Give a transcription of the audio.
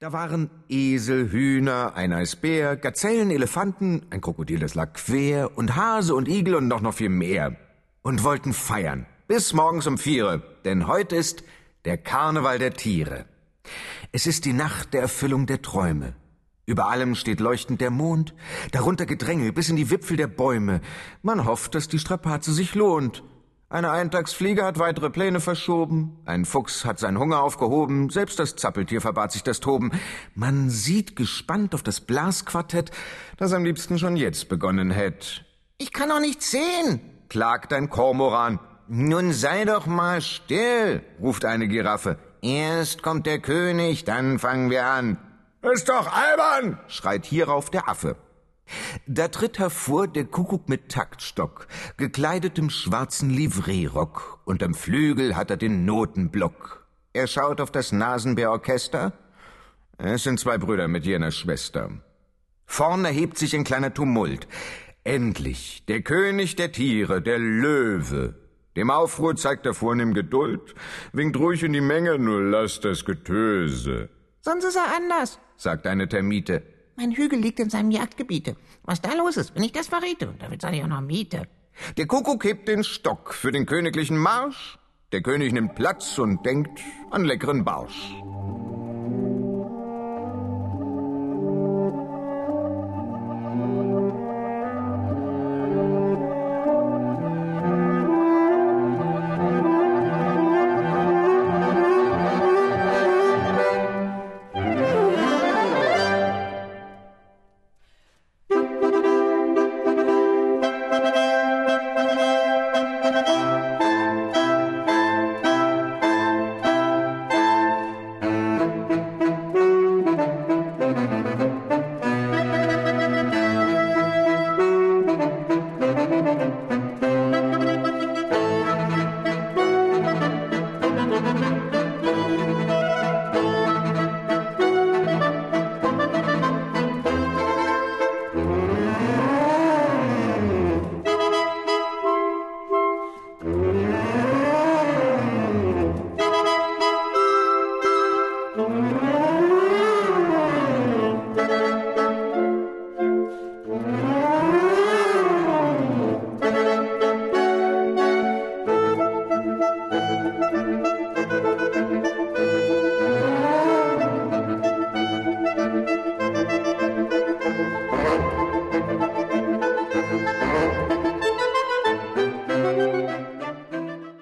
Da waren Esel, Hühner, ein Eisbär, Gazellen, Elefanten, ein Krokodil, das lag quer, und Hase und Igel und noch noch viel mehr. Und wollten feiern. Bis morgens um vier, denn heute ist der Karneval der Tiere. Es ist die Nacht der Erfüllung der Träume. Über allem steht leuchtend der Mond, darunter Gedränge bis in die Wipfel der Bäume. Man hofft, dass die Strapaze sich lohnt. Eine Eintagsfliege hat weitere Pläne verschoben, ein Fuchs hat seinen Hunger aufgehoben, selbst das Zappeltier verbat sich das Toben. Man sieht gespannt auf das Blasquartett, das am liebsten schon jetzt begonnen hätt. Ich kann doch nichts sehen, klagt ein Kormoran. Nun sei doch mal still, ruft eine Giraffe. Erst kommt der König, dann fangen wir an. Ist doch albern, schreit hierauf der Affe. Da tritt hervor der Kuckuck mit Taktstock, gekleidet im schwarzen Livreerock, und am Flügel hat er den Notenblock. Er schaut auf das Nasenbärorchester. Es sind zwei Brüder mit jener Schwester. Vorn erhebt sich ein kleiner Tumult. Endlich, der König der Tiere, der Löwe. Dem Aufruhr zeigt er vornehm Geduld, winkt ruhig in die Menge, nur lasst das Getöse. Sonst ist er anders, sagt eine Termite. Mein Hügel liegt in seinem Jagdgebiete. Was da los ist, wenn ich das verrate, damit zahle ich auch noch Miete. Der Kuckuck hebt den Stock für den königlichen Marsch. Der König nimmt Platz und denkt an leckeren Barsch.